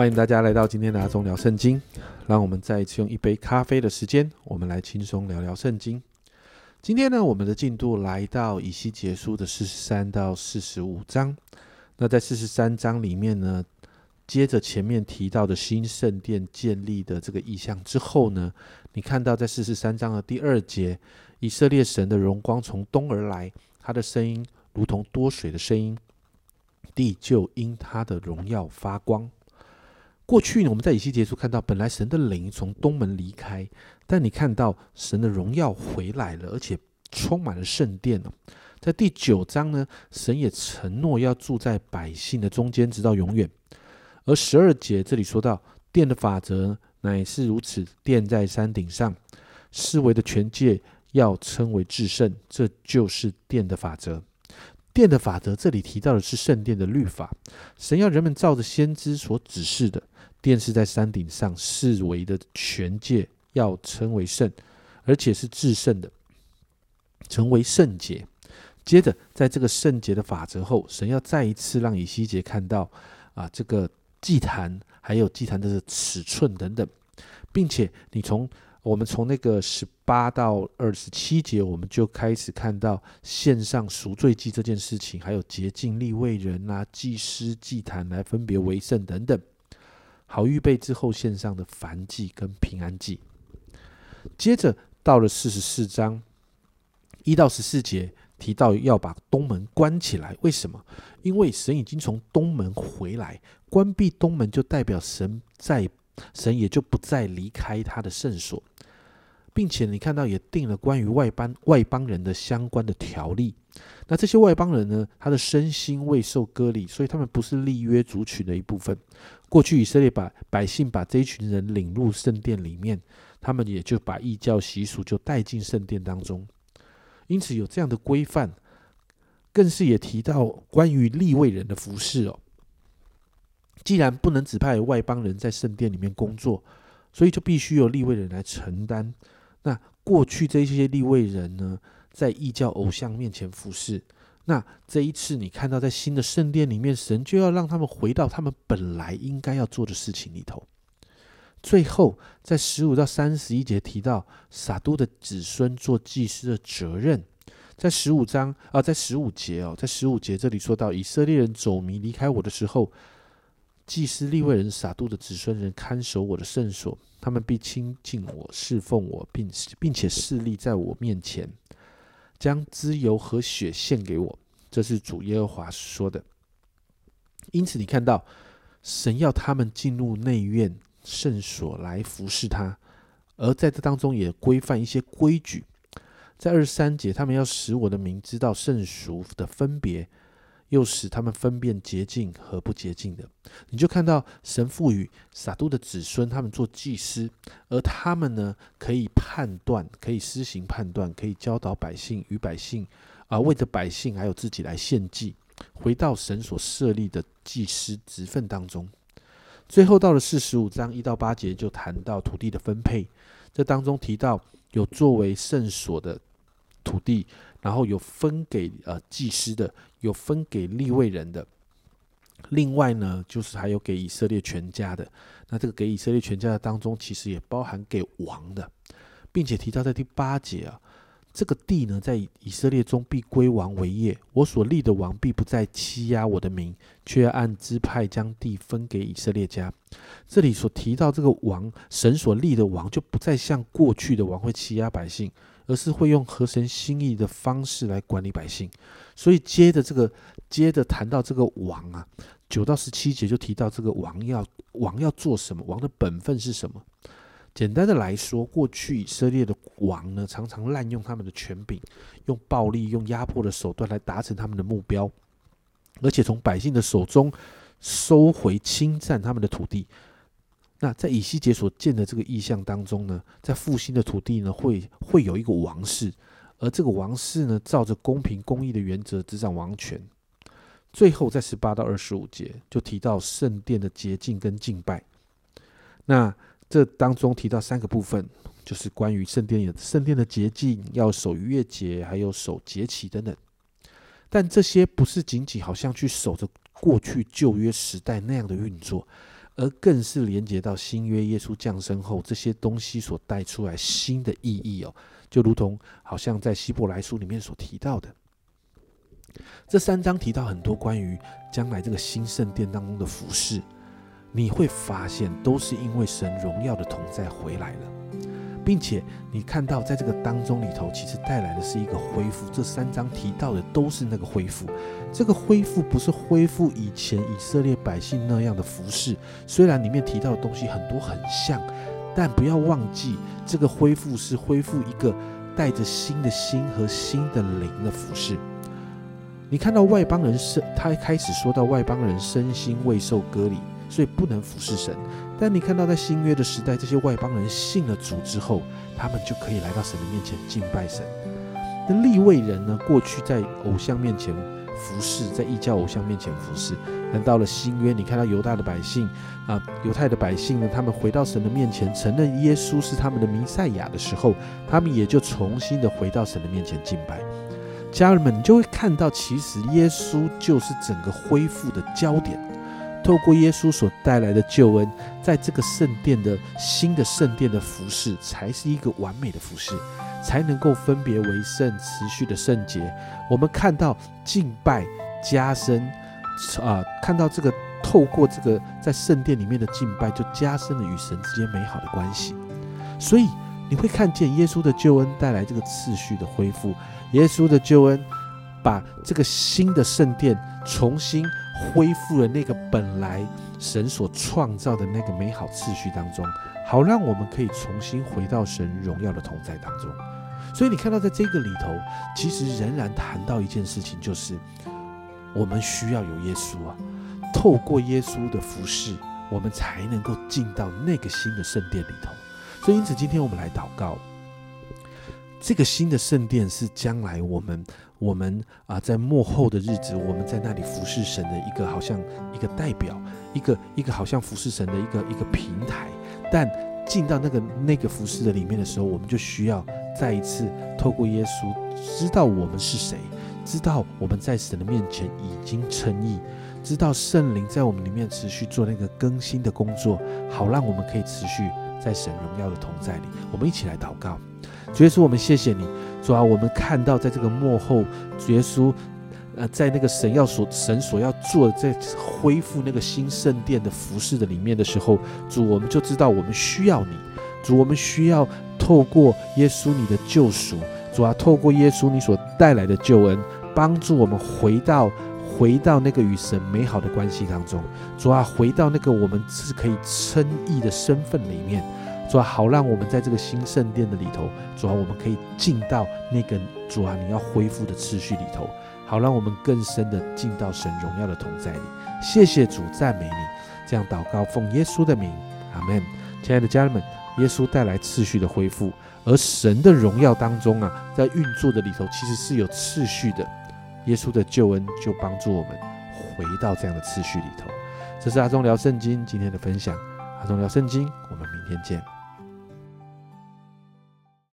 欢迎大家来到今天的阿忠聊圣经。让我们再一次用一杯咖啡的时间，我们来轻松聊聊圣经。今天呢，我们的进度来到以西结书的四十三到四十五章。那在四十三章里面呢，接着前面提到的新圣殿建立的这个意象之后呢，你看到在四十三章的第二节，以色列神的荣光从东而来，他的声音如同多水的声音，地就因他的荣耀发光。过去呢，我们在以西结书看到，本来神的灵从东门离开，但你看到神的荣耀回来了，而且充满了圣殿。在第九章呢，神也承诺要住在百姓的中间，直到永远。而十二节这里说到，殿的法则乃是如此：殿在山顶上，四维的全界要称为至圣，这就是殿的法则。殿的法则这里提到的是圣殿的律法，神要人们照着先知所指示的。殿是在山顶上，四围的全界要称为圣，而且是至圣的，成为圣洁。接着，在这个圣洁的法则后，神要再一次让以西结看到啊，这个祭坛还有祭坛的尺寸等等，并且你从我们从那个十八到二十七节，我们就开始看到献上赎罪祭这件事情，还有洁净立位人啊、祭司、祭坛来分别为圣等等。好预备之后献上的燔祭跟平安祭。接着到了四十四章一到十四节，提到要把东门关起来。为什么？因为神已经从东门回来，关闭东门就代表神在，神也就不再离开他的圣所，并且你看到也定了关于外邦外邦人的相关的条例。那这些外邦人呢？他的身心未受割礼，所以他们不是立约族群的一部分。过去以色列把百姓把这一群人领入圣殿里面，他们也就把异教习俗就带进圣殿当中。因此有这样的规范，更是也提到关于立位人的服饰哦。既然不能指派外邦人在圣殿里面工作，所以就必须由立位人来承担。那过去这些立位人呢，在异教偶像面前服侍。那这一次，你看到在新的圣殿里面，神就要让他们回到他们本来应该要做的事情里头。最后，在十五到三十一节提到撒都的子孙做祭司的责任。在十五章啊，在十五节哦，在十五节这里说到以色列人走迷离开我的时候，祭司立位人撒都的子孙人看守我的圣所，他们必亲近我，侍奉我，并并且侍立在我面前。将脂油和血献给我，这是主耶和华说的。因此，你看到神要他们进入内院圣所来服侍他，而在这当中也规范一些规矩。在二十三节，他们要使我的名知道圣俗的分别。又使他们分辨洁净和不洁净的，你就看到神赋予撒都的子孙，他们做祭司，而他们呢，可以判断，可以施行判断，可以教导百姓与百姓啊，为着百姓还有自己来献祭，回到神所设立的祭司职分当中。最后到了四十五章一到八节，就谈到土地的分配，这当中提到有作为圣所的土地。然后有分给呃祭司的，有分给立位人的，另外呢，就是还有给以色列全家的。那这个给以色列全家的当中，其实也包含给王的，并且提到在第八节啊，这个地呢，在以色列中必归王为业。我所立的王必不再欺压我的民，却要按支派将地分给以色列家。这里所提到这个王，神所立的王，就不再像过去的王会欺压百姓。而是会用合神心意的方式来管理百姓，所以接着这个，接着谈到这个王啊，九到十七节就提到这个王要王要做什么，王的本分是什么？简单的来说，过去以色列的王呢，常常滥用他们的权柄，用暴力、用压迫的手段来达成他们的目标，而且从百姓的手中收回、侵占他们的土地。那在以西结所见的这个意象当中呢，在复兴的土地呢，会会有一个王室，而这个王室呢，照着公平公义的原则执掌王权。最后在十八到二十五节就提到圣殿的洁净跟敬拜。那这当中提到三个部分，就是关于圣殿的圣殿的洁净，要守逾越节，还有守节期等等。但这些不是仅仅好像去守着过去旧约时代那样的运作。而更是连接到新约耶稣降生后这些东西所带出来新的意义哦，就如同好像在希伯来书里面所提到的，这三章提到很多关于将来这个新圣殿当中的服饰，你会发现都是因为神荣耀的同在回来了。并且你看到，在这个当中里头，其实带来的是一个恢复。这三章提到的都是那个恢复。这个恢复不是恢复以前以色列百姓那样的服饰，虽然里面提到的东西很多很像，但不要忘记，这个恢复是恢复一个带着新的心和新的灵的服饰。你看到外邦人身，他开始说到外邦人身心未受割礼，所以不能服侍神。但你看到，在新约的时代，这些外邦人信了主之后，他们就可以来到神的面前敬拜神。那立位人呢？过去在偶像面前服侍，在异教偶像面前服侍。但到了新约，你看到犹大的百姓啊，犹太的百姓呢，他们回到神的面前，承认耶稣是他们的弥赛亚的时候，他们也就重新的回到神的面前敬拜。家人们，你就会看到，其实耶稣就是整个恢复的焦点。透过耶稣所带来的救恩，在这个圣殿的新的圣殿的服饰，才是一个完美的服饰，才能够分别为圣，持续的圣洁。我们看到敬拜加深，啊，看到这个透过这个在圣殿里面的敬拜，就加深了与神之间美好的关系。所以你会看见耶稣的救恩带来这个次序的恢复，耶稣的救恩把这个新的圣殿重新。恢复了那个本来神所创造的那个美好秩序当中，好让我们可以重新回到神荣耀的同在当中。所以你看到，在这个里头，其实仍然谈到一件事情，就是我们需要有耶稣啊，透过耶稣的服饰，我们才能够进到那个新的圣殿里头。所以，因此今天我们来祷告，这个新的圣殿是将来我们。我们啊，在幕后的日子，我们在那里服侍神的一个，好像一个代表，一个一个好像服侍神的一个一个平台。但进到那个那个服侍的里面的时候，我们就需要再一次透过耶稣，知道我们是谁，知道我们在神的面前已经称义，知道圣灵在我们里面持续做那个更新的工作，好让我们可以持续在神荣耀的同在里。我们一起来祷告，主耶稣，我们谢谢你。主啊，我们看到在这个幕后，主耶稣，呃，在那个神要所神所要做的在恢复那个新圣殿的服饰的里面的时候，主，我们就知道我们需要你，主，我们需要透过耶稣你的救赎，主啊，透过耶稣你所带来的救恩，帮助我们回到回到那个与神美好的关系当中，主啊，回到那个我们是可以称义的身份里面。主啊，好让我们在这个新圣殿的里头，主啊，我们可以进到那个主啊你要恢复的次序里头，好让我们更深的进到神荣耀的同在里。谢谢主，赞美你。这样祷告，奉耶稣的名，阿门。亲爱的家人们，耶稣带来次序的恢复，而神的荣耀当中啊，在运作的里头其实是有次序的。耶稣的救恩就帮助我们回到这样的次序里头。这是阿忠聊圣经今天的分享。阿忠聊圣经，我们明天见。